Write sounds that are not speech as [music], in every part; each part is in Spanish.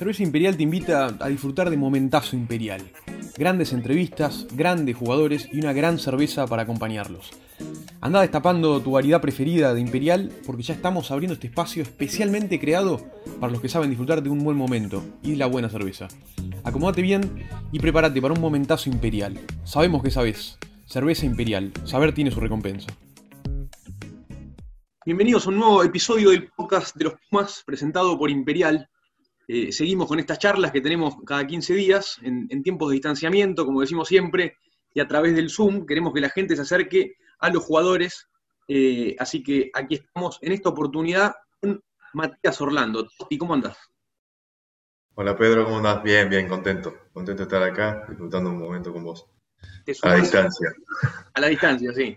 Cerveza Imperial te invita a disfrutar de momentazo imperial. Grandes entrevistas, grandes jugadores y una gran cerveza para acompañarlos. Anda destapando tu variedad preferida de Imperial porque ya estamos abriendo este espacio especialmente creado para los que saben disfrutar de un buen momento y de la buena cerveza. Acomódate bien y prepárate para un momentazo imperial. Sabemos que sabes. Cerveza Imperial. Saber tiene su recompensa. Bienvenidos a un nuevo episodio del podcast de los Pumas presentado por Imperial. Eh, seguimos con estas charlas que tenemos cada 15 días en, tiempos de distanciamiento, como decimos siempre, y a través del Zoom queremos que la gente se acerque a los jugadores. Eh, así que aquí estamos en esta oportunidad con Matías Orlando. ¿Y cómo andas? Hola Pedro, ¿cómo andas? Bien, bien, contento. Contento de estar acá, disfrutando un momento con vos. A la distancia. [laughs] A la distancia, sí.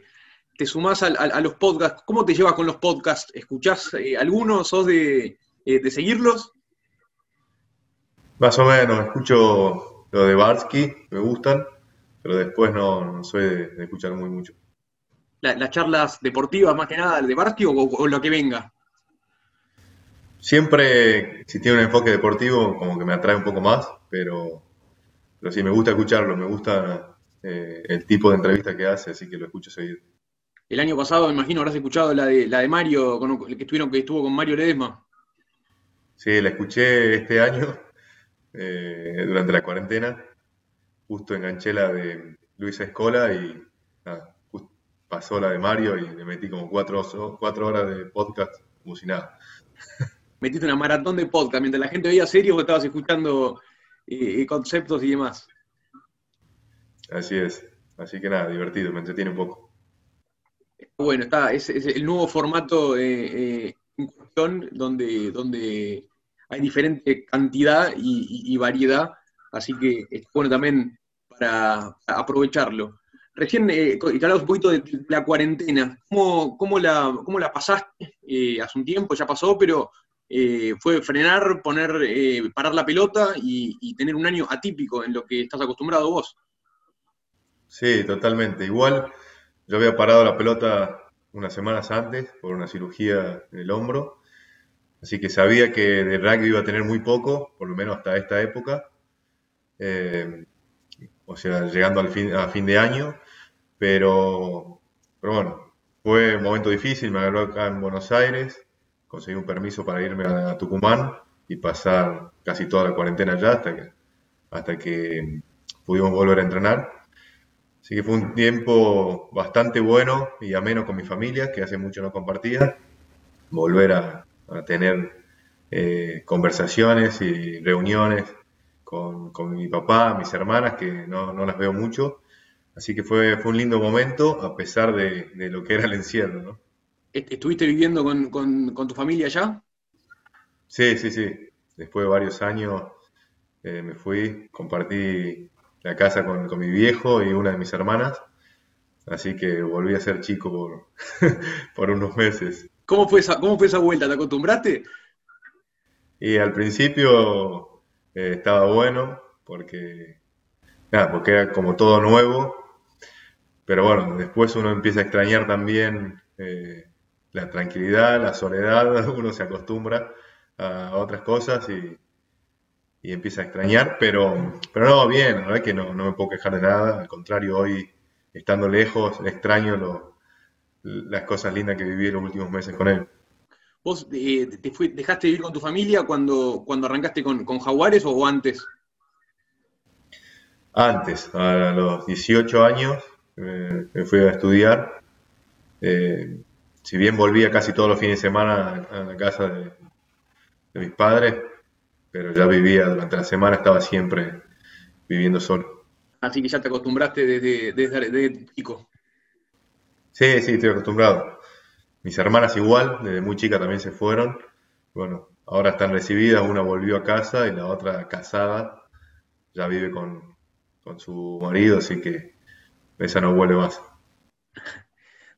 Te sumás a, los podcasts. ¿Cómo te llevas con los podcasts? ¿Escuchás eh, algunos? ¿Sos de, de seguirlos? Más o menos, escucho lo de Barsky, me gustan, pero después no, soy de, escuchar muy mucho. ¿Las charlas deportivas más que nada, de Barsky o, lo que venga? Siempre, si tiene un enfoque deportivo, como que me atrae un poco más, pero, pero sí, me gusta escucharlo, me gusta eh, el tipo de entrevista que hace, así que lo escucho seguido. El año pasado, me imagino, habrás escuchado la de, la de Mario, con, que, estuvieron, que estuvo con Mario Ledesma. Sí, la escuché este año eh, durante la cuarentena. Justo enganché la de Luis Escola y pasó la de Mario y le metí como cuatro, cuatro horas de podcast como si nada. [laughs] Metiste una maratón de podcast mientras la gente veía series o estabas escuchando eh, conceptos y demás. Así es. Así que nada, divertido, me entretiene un poco. Bueno, está, es, el nuevo formato eh, eh en cuestión donde, donde hay diferente cantidad y, variedad, así que es bueno también para aprovecharlo. Recién eh, hablabas un poquito de la cuarentena. ¿Cómo, cómo, la, cómo la pasaste? Eh, hace un tiempo ya pasó, pero eh, fue frenar, poner, eh, parar la pelota y, tener un año atípico en lo que estás acostumbrado vos. Sí, totalmente. Igual yo había parado la pelota unas semanas antes por una cirugía en el hombro Así que sabía que de rugby iba a tener muy poco, por lo menos hasta esta época. Eh, o sea, llegando al fin, a fin de año. Pero, pero bueno, fue un momento difícil. Me agarró acá en Buenos Aires. Conseguí un permiso para irme a, Tucumán y pasar casi toda la cuarentena allá hasta que, hasta que pudimos volver a entrenar. Así que fue un tiempo bastante bueno y ameno con mi familia, que hace mucho no compartía. Volver a, a tener eh, conversaciones y reuniones con, mi papá, mis hermanas, que no, las veo mucho. Así que fue, fue un lindo momento, a pesar de, lo que era el encierro. ¿no? ¿Estuviste viviendo con, tu familia allá? Sí, sí, sí. Después de varios años eh, me fui, compartí la casa con, con, mi viejo y una de mis hermanas. Así que volví a ser chico por, [laughs] por unos meses. ¿Cómo fue esa, cómo fue esa vuelta? ¿Te acostumbraste? Y al principio eh, estaba bueno, porque, nada, porque era como todo nuevo, pero bueno, después uno empieza a extrañar también eh, la tranquilidad, la soledad, [laughs] uno se acostumbra a otras cosas y, empieza a extrañar, pero, pero no, bien, que no, no me puedo quejar de nada, al contrario, hoy estando lejos extraño lo, las cosas lindas que viví en los últimos meses con él. ¿Vos eh, te dejaste vivir con tu familia cuando, cuando arrancaste con, Jaguares o antes? Antes, a los 18 años eh, me fui a estudiar. Eh, si bien volvía casi todos los fines de semana a la casa de, mis padres, pero ya vivía durante la semana, estaba siempre viviendo solo. Así que ya te acostumbraste desde, desde, desde chico. Sí, sí, estoy acostumbrado. Mis hermanas igual, desde muy chica también se fueron. Bueno, ahora están recibidas, una volvió a casa y la otra casada, ya vive con, su marido, así que esa no vuelve más.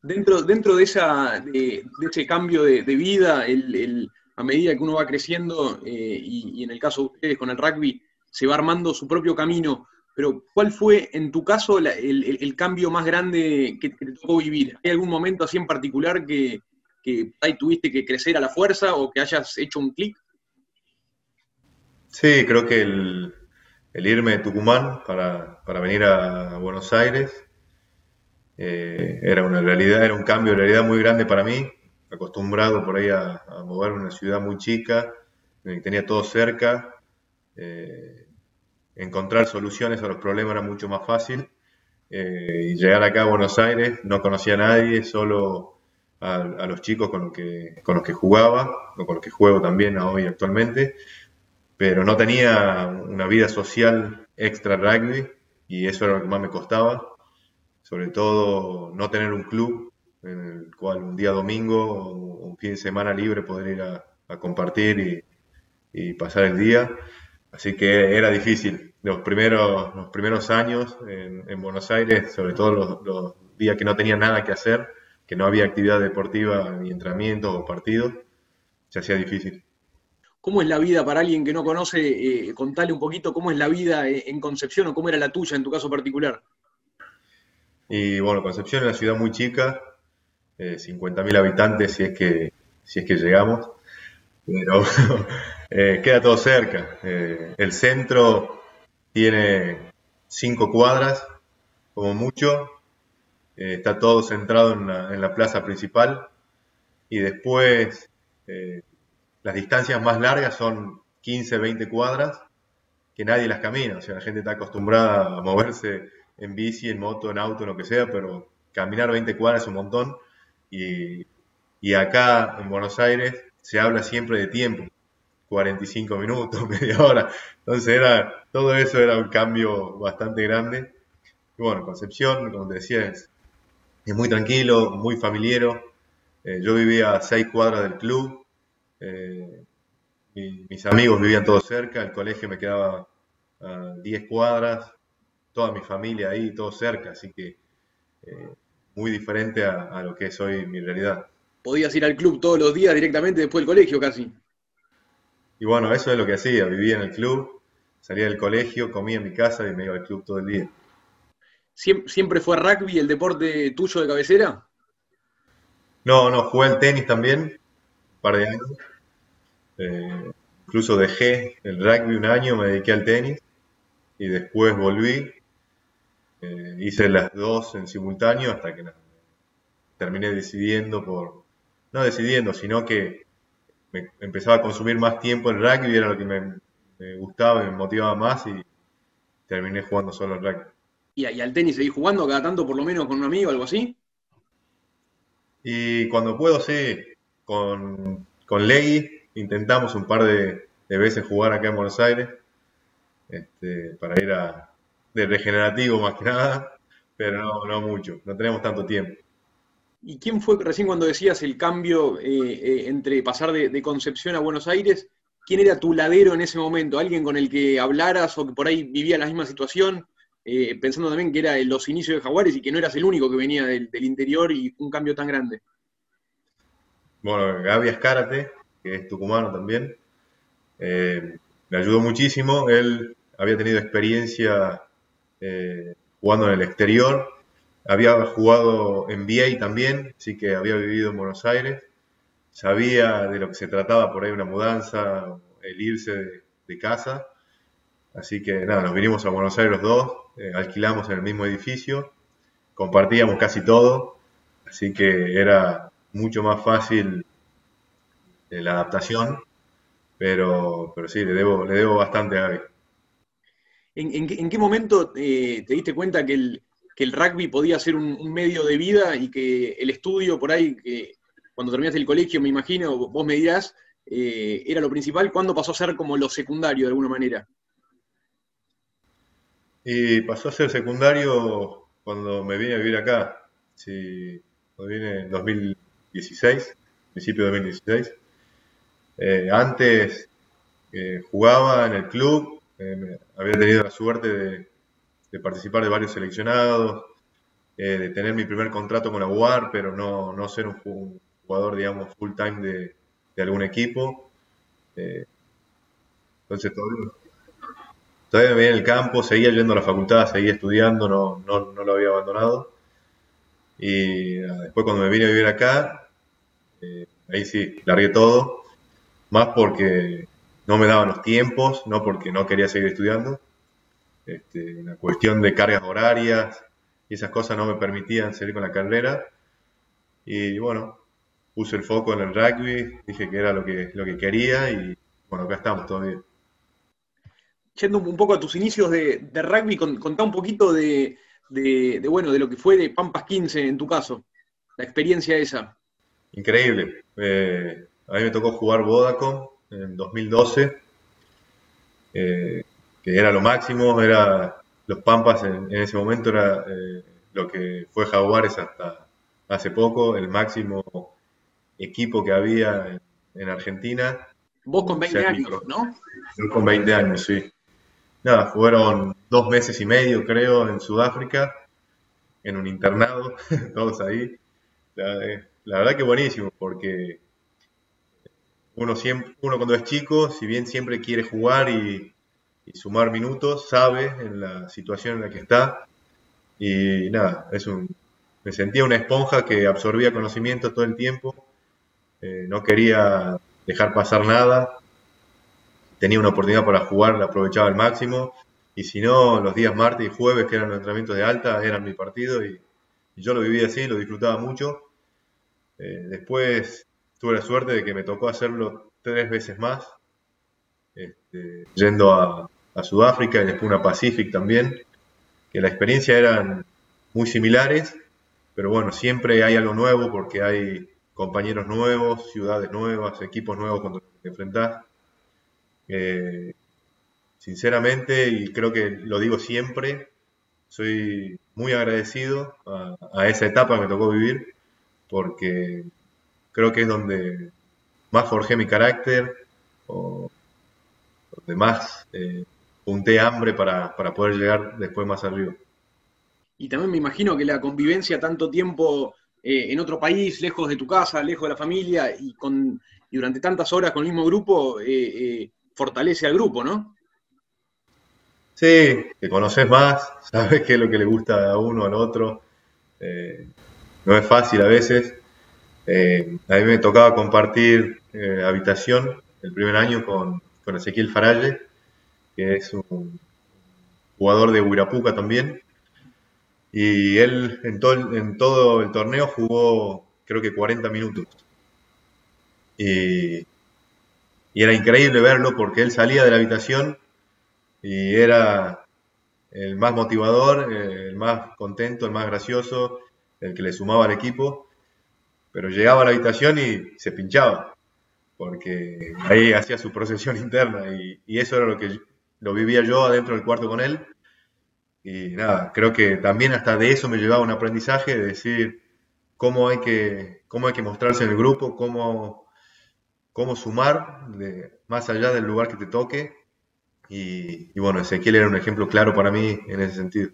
Dentro, dentro de, esa, de, ese cambio de, vida, el, a medida que uno va creciendo, eh, y, y, en el caso de ustedes con el rugby, se va armando su propio camino, pero ¿cuál fue en tu caso el, cambio más grande que, te tocó vivir? ¿Hay algún momento así en particular que, ahí tuviste que crecer a la fuerza o que hayas hecho un clic? Sí, creo que el, irme de Tucumán para, venir a, Buenos Aires eh, era una realidad, era un cambio de realidad muy grande para mí, acostumbrado por ahí a, a mover una ciudad muy chica, tenía todo cerca, eh, encontrar soluciones a los problemas era mucho más fácil. Eh, y llegar acá a Buenos Aires, no conocía a nadie, solo a, los chicos con los, que, con los que jugaba, o con los que juego también hoy actualmente, pero no tenía una vida social extra rugby y eso era lo que más me costaba, sobre todo no tener un club en el cual un día domingo o un fin de semana libre poder ir a, compartir y, pasar el día. Así que era difícil. Los primeros, los primeros años en, Buenos Aires, sobre todo los, los, días que no tenía nada que hacer, que no había actividad deportiva, ni entrenamientos o partidos, se hacía difícil. ¿Cómo es la vida para alguien que no conoce? Eh, contale un poquito cómo es la vida en Concepción o cómo era la tuya en tu caso particular. Y bueno, Concepción es una ciudad muy chica, eh, 50.000 habitantes si es que, si es que llegamos, pero [laughs] eh, queda todo cerca. Eh, el centro tiene cinco cuadras, como mucho, eh, está todo centrado en la, plaza principal y después las distancias más largas son 15, 20 cuadras que nadie las camina. O sea, la gente está acostumbrada a moverse en bici, en moto, en auto, en lo que sea, pero caminar 20 cuadras es un montón. Y, y acá en Buenos Aires se habla siempre de tiempo, 45 minutos, [laughs] media hora. Entonces era, todo eso era un cambio bastante grande. Y bueno, Concepción, como te decía, es, muy tranquilo, muy familiero. Eh, yo vivía a seis cuadras del club, eh, mis amigos vivían todos cerca, el colegio me quedaba a 10 cuadras, toda mi familia ahí, todo cerca, así que eh, muy diferente a, lo que es hoy mi realidad. Podías ir al club todos los días directamente después del colegio casi. Y bueno, eso es lo que hacía, vivía en el club, salía del colegio, comía en mi casa y me iba al club todo el día. ¿Siempre fue rugby el deporte tuyo de cabecera? No, no, jugué al tenis también, un par de años. Eh, incluso dejé el rugby un año, me dediqué al tenis y después volví. Eh, hice las dos en simultáneo hasta que terminé decidiendo por, no decidiendo, sino que me empezaba a consumir más tiempo el rugby y era lo que me, gustaba y me motivaba más y terminé jugando solo el rugby. ¿Y, al tenis seguís jugando cada tanto por lo menos con un amigo o algo así? Y cuando puedo, sí, con, con Legui intentamos un par de, veces jugar acá en Buenos Aires, este, para ir a, de regenerativo más que nada, [laughs] pero no, no mucho, no tenemos tanto tiempo. ¿Y quién fue recién cuando decías el cambio eh, eh, entre pasar de, Concepción a Buenos Aires? ¿Quién era tu ladero en ese momento? ¿Alguien con el que hablaras o que por ahí vivía la misma situación? Eh, pensando también que era los inicios de Jaguares y que no eras el único que venía del, interior y un cambio tan grande. Bueno, Gaby Escárate, que es tucumano también. Me ayudó muchísimo. Él había tenido experiencia jugando en el exterior. Había jugado en VA también, así que había vivido en Buenos Aires. Sabía de lo que se trataba por ahí, una mudanza, el irse de, casa. Así que nada, nos vinimos a Buenos Aires los dos, eh, alquilamos en el mismo edificio, compartíamos casi todo, así que era mucho más fácil la adaptación, pero, pero sí, le debo, le debo bastante a Gaby. ¿En, qué momento eh, te diste cuenta que el, que el rugby podía ser un, medio de vida y que el estudio por ahí, que cuando terminaste el colegio, me imagino, vos me dirás, eh, era lo principal? ¿Cuándo pasó a ser como lo secundario de alguna manera? Y pasó a ser secundario cuando me vine a vivir acá. Sí, cuando vine en 2016, principio de 2016. Eh, antes eh, jugaba en el club, había tenido la suerte de, participar de varios seleccionados, de tener mi primer contrato con la UAR, pero no, no ser un jugador, digamos, full time de, algún equipo. entonces todavía, todavía me veía en el campo, seguía yendo a la facultad, seguía estudiando, no, no, no lo había abandonado. Y después cuando me vine a vivir acá, ahí sí, largué todo más porque no me daban los tiempos, no porque no quería seguir estudiando. Este, una cuestión de cargas horarias y esas cosas no me permitían seguir con la carrera. Y bueno, puse el foco en el rugby, dije que era lo que, lo que quería y bueno, acá estamos todavía. Yendo un poco a tus inicios de, rugby, contá un poquito de, bueno, de lo que fue de Pampas 15 en tu caso, la experiencia esa. Increíble. Eh, a mí me tocó jugar Vodacom en 2012, eh, que era lo máximo, era los Pampas en, ese momento era eh, lo que fue Jaguares hasta hace poco, el máximo equipo que había en, Argentina. Vos con 20 años, ¿no? Yo con 20 años, sí. Nada, fueron dos meses y medio, creo, en Sudáfrica, en un internado, [laughs] todos ahí. La, la verdad que buenísimo, porque uno, siempre, uno cuando es chico, si bien siempre quiere jugar y, sumar minutos, sabe en la situación en la que está. Y nada, es un, me sentía una esponja que absorbía conocimiento todo el tiempo. Eh, no quería dejar pasar nada. Tenía una oportunidad para jugar, la aprovechaba al máximo. Y si no, los días martes y jueves, que eran los entrenamientos de alta, eran mi partido. Y, yo lo vivía así, lo disfrutaba mucho. Eh, después tuve la suerte de que me tocó hacerlo tres veces más, este, yendo a, Sudáfrica y después una Pacific también, que la experiencia eran muy similares, pero bueno, siempre hay algo nuevo porque hay compañeros nuevos, ciudades nuevas, equipos nuevos contra los que te enfrentás. Eh, sinceramente, y creo que lo digo siempre, soy muy agradecido a, a esa etapa que me tocó vivir, porque creo que es donde más forjé mi carácter, o donde más eh, junté hambre para, poder llegar después más arriba. Y también me imagino que la convivencia tanto tiempo eh, en otro país, lejos de tu casa, lejos de la familia, y, con, y durante tantas horas con el mismo grupo, eh, fortalece al grupo, ¿no? Sí, te conoces más, [laughs] sabes qué es lo que le gusta a uno, al otro. no es fácil a veces, eh, a mí me tocaba compartir eh, habitación el primer año con, Ezequiel Faralle, que es un jugador de Huirapuca también. Y él en todo, en todo el torneo jugó creo que 40 minutos. Y, era increíble verlo porque él salía de la habitación y era el más motivador, el más contento, el más gracioso, el que le sumaba al equipo pero llegaba a la habitación y se pinchaba, porque ahí hacía su procesión [laughs] interna y, eso era lo que lo vivía yo adentro del cuarto con él. Y nada, creo que también hasta de eso me llevaba un aprendizaje de decir cómo hay que, cómo hay que mostrarse en el grupo, cómo, cómo sumar de, más allá del lugar que te toque. Y, y, bueno, Ezequiel era un ejemplo claro para mí en ese sentido.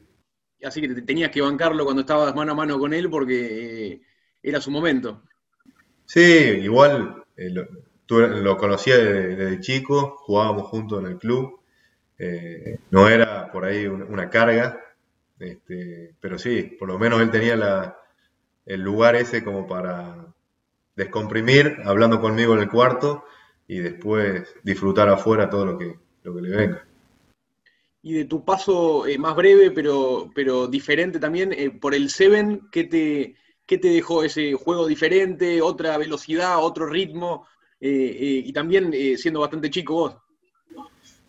Así que tenías que bancarlo cuando estabas mano a mano con él porque eh, era su momento. Sí, igual eh, lo, conocía desde, chico, jugábamos juntos en el club. Eh, no era por ahí una, carga, este, pero sí, por lo menos él tenía el lugar ese como para descomprimir, hablando conmigo en el cuarto y después disfrutar afuera todo lo que, lo que le venga. Y de tu paso eh, más breve, pero, pero diferente también, por el Seven, ¿qué te, ¿Qué te dejó ese juego diferente, otra velocidad, otro ritmo? Eh, eh, y también eh, siendo bastante chico vos.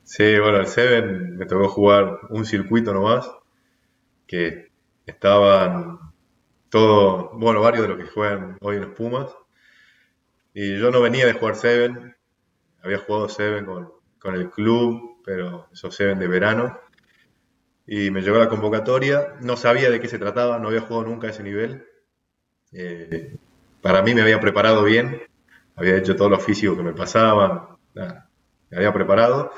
Sí, bueno, el Seven me tocó jugar un circuito nomás, que estaban todos, bueno, varios de los que juegan hoy en los Pumas. Y yo no venía de jugar Seven, había jugado Seven con, con el club, pero esos Seven de verano. Y me llegó la convocatoria, no sabía de qué se trataba, no había jugado nunca a ese nivel. Eh, para mí me había preparado bien, había hecho todo lo físico que me pasaba, me había preparado,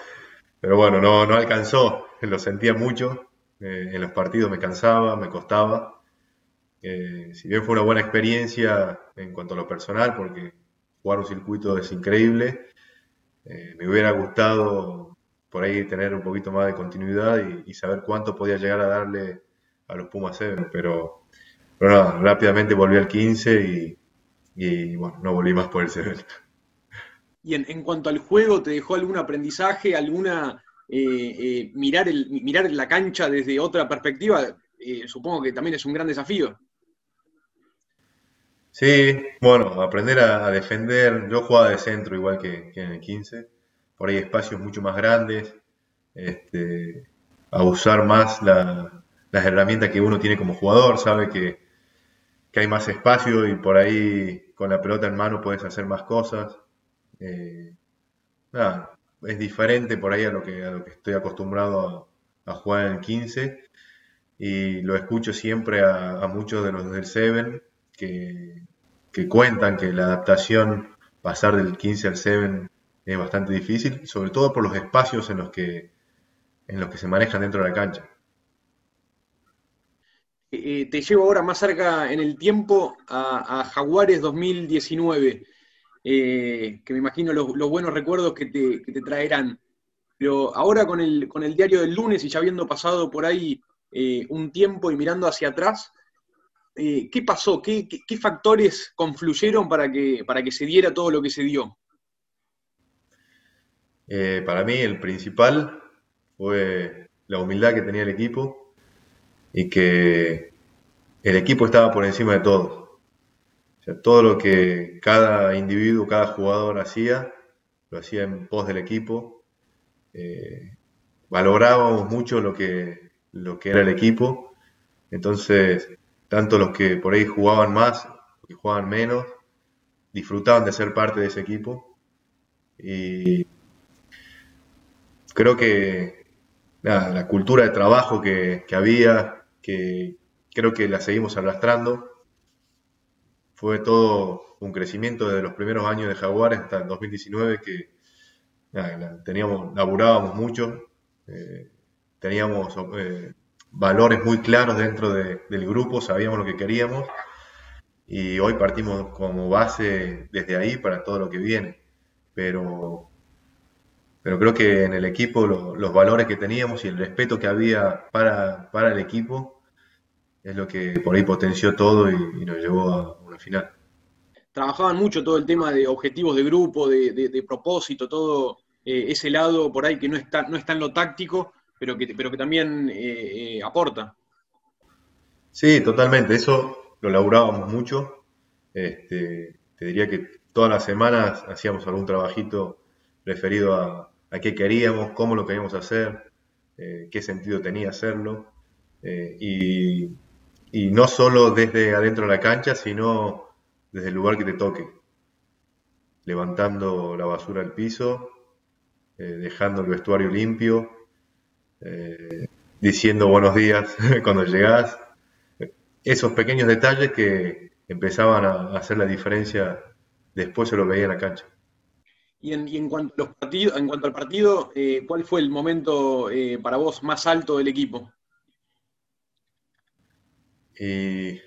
pero bueno, no, no alcanzó, [laughs] lo sentía mucho, eh, en los partidos me cansaba, me costaba. Eh, si bien fue una buena experiencia en cuanto a lo personal, porque jugar un circuito es increíble, me hubiera gustado por ahí tener un poquito más de continuidad y, saber cuánto podía llegar a darle a los Pumas 7, pero pero rápidamente volví al 15 y, bueno, no volví más por el CBL. [laughs] Y en, cuanto al juego, ¿te dejó algún aprendizaje, alguna eh, eh, mirar, el, mirar la cancha desde otra perspectiva? Eh, supongo que también es un gran desafío. Sí, bueno, aprender a, defender. Yo jugaba de centro igual que, en el 15. Por ahí espacios mucho más grandes. Este, a usar más las herramientas que uno tiene como jugador. Sabe que, hay más espacio y por ahí con la pelota en mano puedes hacer más cosas. Eh, es diferente por ahí a lo que, a lo que estoy acostumbrado a, jugar en el 15 y lo escucho siempre a, muchos de los del Seven que, cuentan que la adaptación, pasar del 15 al 7 es bastante difícil, sobre todo por los espacios en los que, en los que se manejan dentro de la cancha. Eh, eh, te llevo ahora más cerca en el tiempo a, Jaguares 2019, eh, que me imagino los, buenos recuerdos que te, que te, traerán. Pero ahora con el, con el diario del lunes y ya habiendo pasado por ahí un tiempo y mirando hacia atrás, eh, ¿qué pasó? ¿Qué, factores confluyeron para que, para que se diera todo lo que se dio? Eh, para mí el principal fue la humildad que tenía el equipo y que el equipo estaba por encima de todo. Todo lo que cada individuo, cada jugador hacía, lo hacía en pos del equipo. Eh, valorábamos mucho lo que, lo que era el equipo. Entonces, tanto los que por ahí jugaban más, los que jugaban menos, disfrutaban de ser parte de ese equipo. Y creo que la cultura de trabajo que, había, que creo que la seguimos arrastrando, fue todo un crecimiento desde los primeros años de Jaguares hasta el 2019 que teníamos, laburábamos mucho, eh, teníamos eh, valores muy claros dentro del grupo, sabíamos lo que queríamos y hoy partimos como base desde ahí para todo lo que viene. Pero, pero creo que en el equipo los valores que teníamos y el respeto que había para, para, el equipo es lo que por ahí potenció todo y, nos llevó a una final. Trabajaban mucho todo el tema de objetivos de grupo, de, propósito, todo eh, ese lado por ahí que no está, no está en lo táctico, pero que, pero que también eh, eh, aporta. Sí, totalmente. Eso lo laburábamos mucho. Este, te diría que todas las semanas hacíamos algún trabajito referido a, qué queríamos, cómo lo queríamos hacer, qué sentido tenía hacerlo. y, y, no solo desde adentro de la cancha, sino desde el lugar que te toque. Levantando la basura al piso, dejando el vestuario limpio, eh, diciendo buenos días [laughs] cuando llegás. Esos pequeños detalles que empezaban a hacer la diferencia, después se lo veía en la cancha. Y en, cuanto, los partidos, en cuanto al partido, eh, ¿cuál fue el momento eh, para vos más alto del equipo? Si,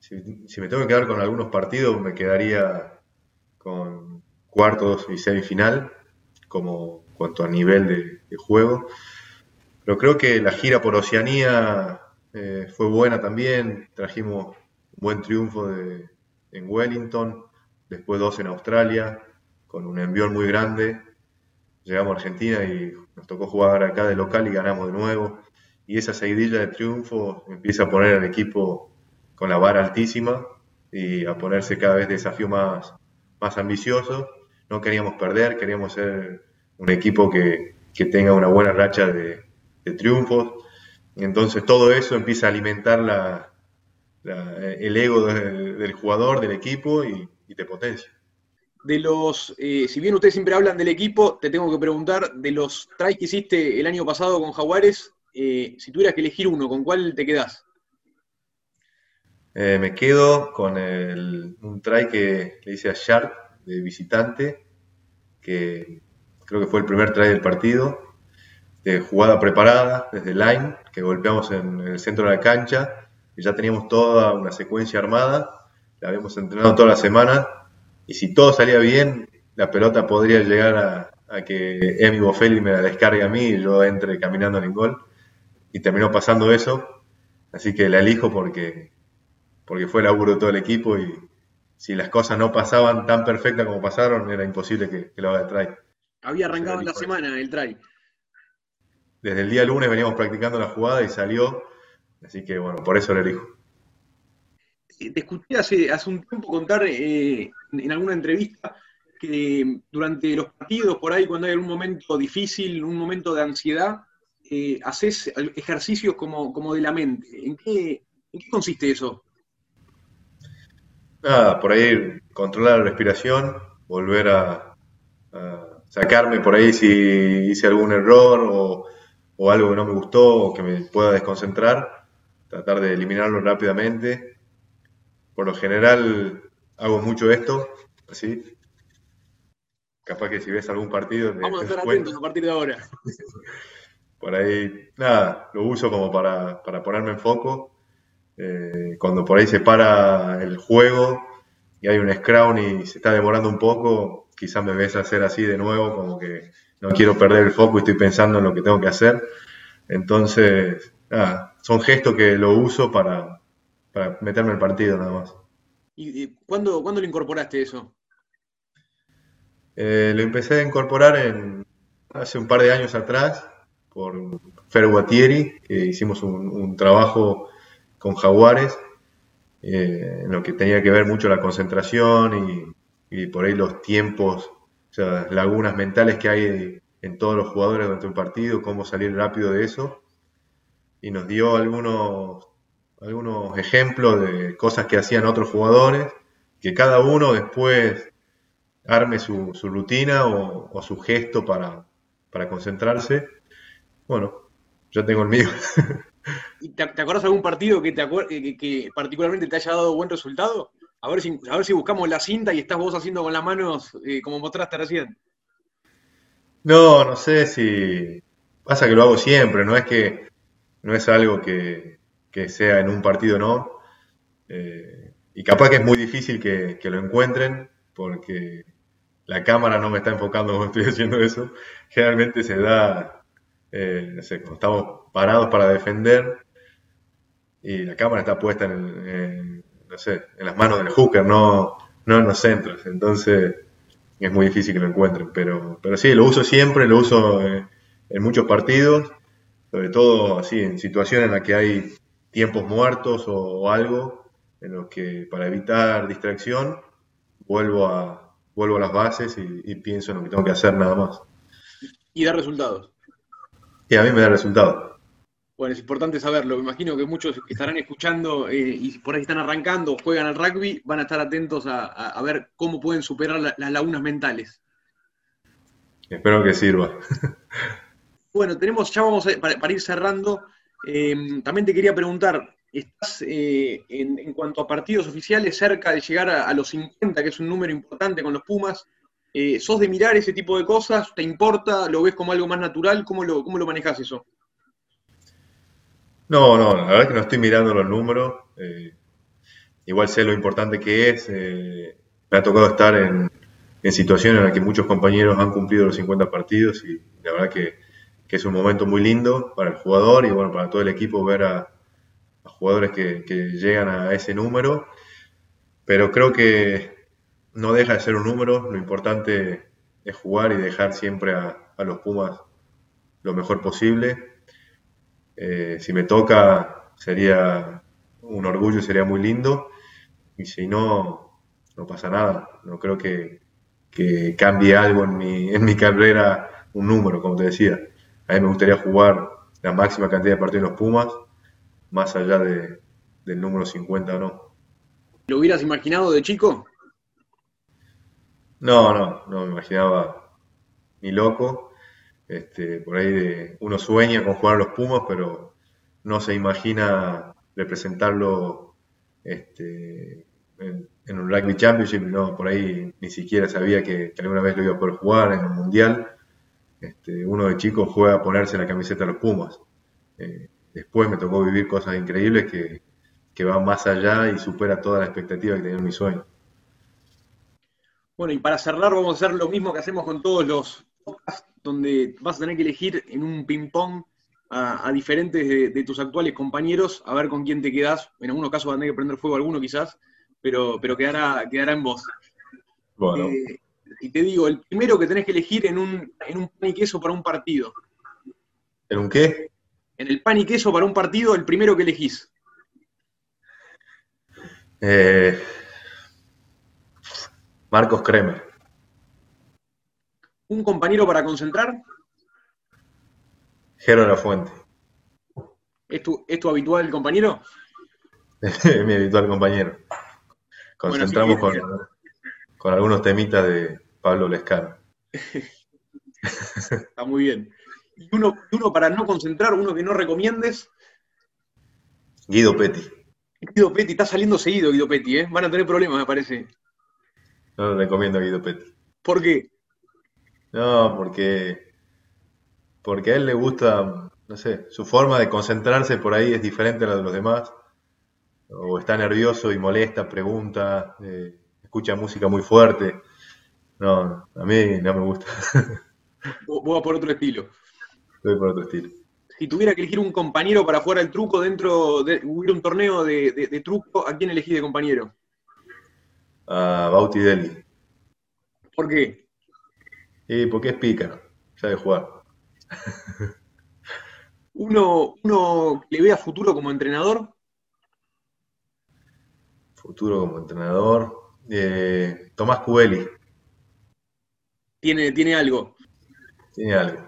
si, me tengo que quedar con algunos partidos, me quedaría con cuartos y semifinal, como cuanto a nivel de, juego. Pero creo que la gira por Oceanía eh, fue buena también. Trajimos un buen triunfo en Wellington, después dos en Australia, con un envión muy grande. Llegamos a Argentina y nos tocó jugar acá de local y ganamos de nuevo. Y esa seguidilla de triunfo empieza a poner al equipo con la vara altísima y a ponerse cada vez desafío más, más ambicioso. No queríamos perder, queríamos ser un equipo que, tenga una buena racha de, triunfos. Entonces todo eso empieza a alimentar la, el ego del jugador, del equipo y, te potencia. De los, eh, si bien ustedes siempre hablan del equipo, te tengo que preguntar, de los tries que hiciste el año pasado con Jaguares, eh, si tuvieras que elegir uno, ¿con cuál te quedás? Eh, me quedo con el, un try que le hice a Sharp de visitante, que creo que fue el primer try del partido, de jugada preparada desde line, que golpeamos en, el centro de la cancha, y ya teníamos toda una secuencia armada, la habíamos entrenado toda la semana, y si todo salía bien, la pelota podría llegar a, que Emi Bofelli me la descargue a mí y yo entre caminando en el gol, y terminó pasando eso, así que la elijo porque, porque fue el laburo de todo el equipo y, si las cosas no pasaban tan perfectas como pasaron, era imposible que, lo haga el try. Había arrancado en la semana el try. Desde el día lunes veníamos practicando la jugada y salió, así que bueno, por eso lo elijo. Te escuché hace, hace un tiempo contar eh, en alguna entrevista que durante los partidos, por ahí, cuando hay un momento difícil, un momento de ansiedad, eh, haces ejercicios como, como de la mente. ¿En qué, ¿En qué consiste eso? Nada, por ahí controlar la respiración, volver a, sacarme por ahí si hice algún error o, o, algo que no me gustó o que me pueda desconcentrar, tratar de eliminarlo rápidamente. Por lo general hago mucho esto, así. Capaz que si ves algún partido... Vamos a estar atentos a partir de ahora. [laughs] por ahí, nada, lo uso como para, para ponerme en foco eh, cuando por ahí se para el juego y hay un scrum y se está demorando un poco, quizás me ves hacer así de nuevo, como que no quiero perder el foco y estoy pensando en lo que tengo que hacer. Entonces, son gestos que lo uso para, para meterme en el partido nada más. ¿Y cuándo, cuándo lo incorporaste eso? Eh, lo empecé a incorporar en, hace un par de años atrás por Fer Guattieri, que hicimos un, trabajo con Jaguares, eh, en lo que tenía que ver mucho la concentración y, por ahí los tiempos, o sea, lagunas mentales que hay en todos los jugadores durante un partido, cómo salir rápido de eso. Y nos dio algunos, algunos ejemplos de cosas que hacían otros jugadores, que cada uno después arme su, rutina o, su gesto para, para concentrarse. Bueno, yo tengo el mío. te, acuerdas de algún partido que, te que, particularmente te haya dado buen resultado? A ver, si, a ver si buscamos la cinta y estás vos haciendo con las manos eh, como mostraste recién. No, no sé si. Pasa que lo hago siempre, no es que. No es algo que, sea en un partido no. Eh, y capaz que es muy difícil que, lo encuentren porque la cámara no me está enfocando cuando estoy haciendo eso. Generalmente se da, eh, no sé, cuando estamos parados para defender y la cámara está puesta en, no sé, en las manos del hooker, no, no en los centros. Entonces es muy difícil que lo encuentren. Pero, pero sí, lo uso siempre, lo uso eh, en muchos partidos, sobre todo así en situaciones en las que hay tiempos muertos o, algo, en los que para evitar distracción vuelvo a, vuelvo a las bases y, y pienso en lo que tengo que hacer nada más. Y da resultados. Y a mí me da resultados. Bueno, es importante saberlo. Me imagino que muchos que estarán escuchando eh, y por ahí están arrancando, juegan al rugby, van a estar atentos a, ver cómo pueden superar las lagunas mentales. Espero que sirva. Bueno, tenemos, ya vamos a, para, ir cerrando. Em, también te quería preguntar, ¿estás eh, en, cuanto a partidos oficiales cerca de llegar a, los 50, que es un número importante con los Pumas? Eh, ¿Sos de mirar ese tipo de cosas? ¿Te importa? ¿Lo ves como algo más natural? ¿Cómo lo, manejas eso? No, no, la verdad es que no estoy mirando los números. Eh, igual sé lo importante que es. Eh, me ha tocado estar en, situaciones en las que muchos compañeros han cumplido los 50 partidos y la verdad que, es un momento muy lindo para el jugador y bueno, para todo el equipo ver a, jugadores que, llegan a ese número. Pero creo que no deja de ser un número. Lo importante es jugar y dejar siempre a, los Pumas lo mejor posible eh, si me toca, sería un orgullo, sería muy lindo. Y si no, no pasa nada. No creo que, cambie algo en mi, en mi carrera, un número, como te decía. A mí me gustaría jugar la máxima cantidad de partidos en los Pumas, más allá de, del número 50 o no. ¿Lo hubieras imaginado de chico? No, no, no me imaginaba ni loco. Este, por ahí uno sueña con jugar a los Pumas, pero no se imagina representarlo este, en, un rugby championship, no, por ahí ni siquiera sabía que, alguna vez lo iba a poder jugar en un mundial. Este, uno de chicos juega a ponerse la camiseta de los Pumas. Eh, después me tocó vivir cosas increíbles que, que van más allá y supera toda la expectativa que tenía en mi sueño. Bueno, y para cerrar vamos a hacer lo mismo que hacemos con todos los donde vas a tener que elegir en un ping-pong a, diferentes de, tus actuales compañeros, a ver con quién te quedas. En algunos casos vas a tener que prender fuego a alguno quizás, pero, pero quedará, quedará en vos. Bueno. Eh, y te digo, el primero que tenés que elegir en un, en un pan y queso para un partido. ¿En un qué? En el pan y queso para un partido, el primero que elegís. Eh, Marcos Kremer. ¿Un compañero para concentrar? Jero La Fuente. ¿Es tu, ¿Es tu habitual compañero? [laughs] mi habitual compañero. Concentramos Bueno, sí, con, con algunos temitas de Pablo Lescano. [laughs] Está muy bien. ¿Y uno, y uno para no concentrar, uno que no recomiendes? Guido Petti. Guido Petti, está saliendo seguido Guido Petti, ¿eh? Van a tener problemas, me parece. No lo recomiendo a Guido Petti. ¿Por qué? No, porque, porque a él le gusta, no sé, su forma de concentrarse por ahí es diferente a la de los demás. O está nervioso y molesta, pregunta, eh, escucha música muy fuerte. No, a mí no me gusta. [laughs] Vos por otro estilo. Voy por otro estilo. Si tuviera que elegir un compañero para jugar al truco dentro de hubiera un torneo de, de- de truco, ¿a quién elegí de compañero? A Bauti Deli. ¿Por qué? Y porque es pícaro, sabe jugar. [laughs] Uno, uno que le vea futuro como entrenador, Futuro como entrenador. Eh, Tomás Cubeli, tiene, tiene algo. tiene algo.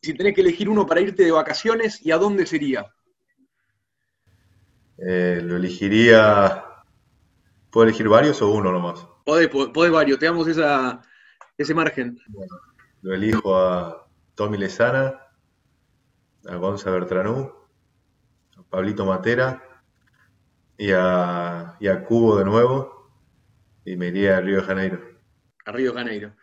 Si tenés que elegir uno para irte de vacaciones, ¿y a dónde sería? Eh, lo elegiría. ¿Puedo elegir varios o uno nomás? Podés, po- podés varios, te damos esa, ese margen. Lo elijo a Tommy Lezana, a Gonza Bertranú, a Pablito Matera y a, y a Cubo de nuevo. Y me iría a Río de Janeiro. a Río de Janeiro.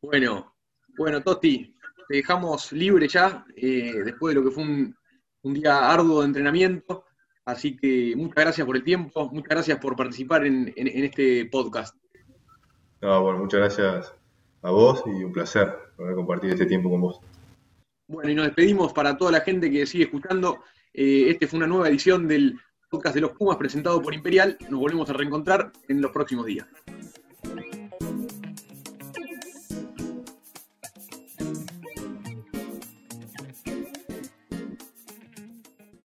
Bueno, bueno, Totti, te dejamos libre ya, eh, después de lo que fue un, un día arduo de entrenamiento. Así que muchas gracias por el tiempo, muchas gracias por participar en, en- en este podcast. No, bueno, muchas gracias a vos y un placer poder compartir este tiempo con vos. Bueno, y nos despedimos para toda la gente que sigue escuchando. Eh, este fue una nueva edición del podcast de los Pumas presentado por Imperial. Nos volvemos a reencontrar en los próximos días.